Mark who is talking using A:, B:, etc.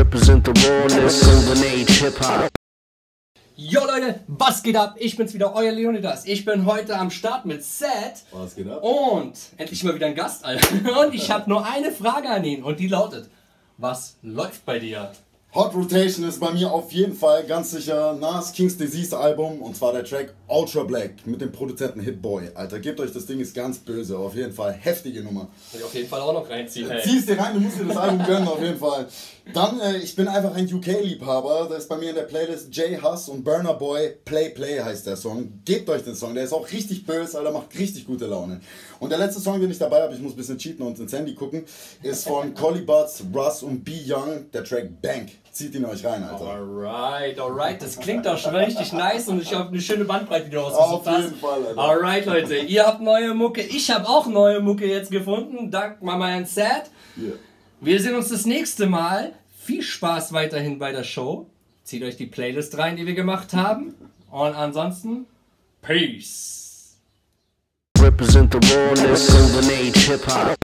A: Represent the rawness, golden age hip hop.
B: Jo Leute, was geht ab? Ich bin's wieder, euer Leonidas. Ich bin heute am Start mit Seth.
C: Was geht ab?
B: Und endlich mal wieder ein Gast, Alter. Und ich habe nur eine Frage an ihn und die lautet: Was läuft bei dir?
C: Hot Rotation ist bei mir auf jeden Fall ganz sicher Nas King's Disease Album und zwar der Track Ultra Black mit dem Produzenten Hitboy. Alter, gebt euch das Ding, ist ganz böse, auf jeden Fall heftige Nummer.
B: Will ich auf jeden Fall auch noch reinziehen, ey.
C: Zieh's dir rein, du musst dir das Album gönnen, auf jeden Fall. Dann, äh, ich bin einfach ein UK-Liebhaber, da ist bei mir in der Playlist Jay Huss und Burner Boy Play Play heißt der Song. Gebt euch den Song, der ist auch richtig böse, Alter, macht richtig gute Laune. Und der letzte Song, den ich dabei habe, ich muss ein bisschen cheaten und ins Handy gucken, ist von Collie Butts, Russ und B Young, der Track Bank. Zieht ihn euch rein, Alter.
B: Alright, alright, das klingt doch schon richtig nice und ich habe eine schöne Bandbreite, die du ausgesucht
C: Auf
B: hast.
C: jeden Fall, Alter.
B: Alright, Leute, ihr habt neue Mucke, ich habe auch neue Mucke jetzt gefunden, dank Mama and Sad.
C: Yeah.
B: Wir sehen uns das nächste Mal. Viel Spaß weiterhin bei der Show. Zieht euch die Playlist rein, die wir gemacht haben. Und ansonsten, Peace.
A: Represent the rawness, golden age hip hop.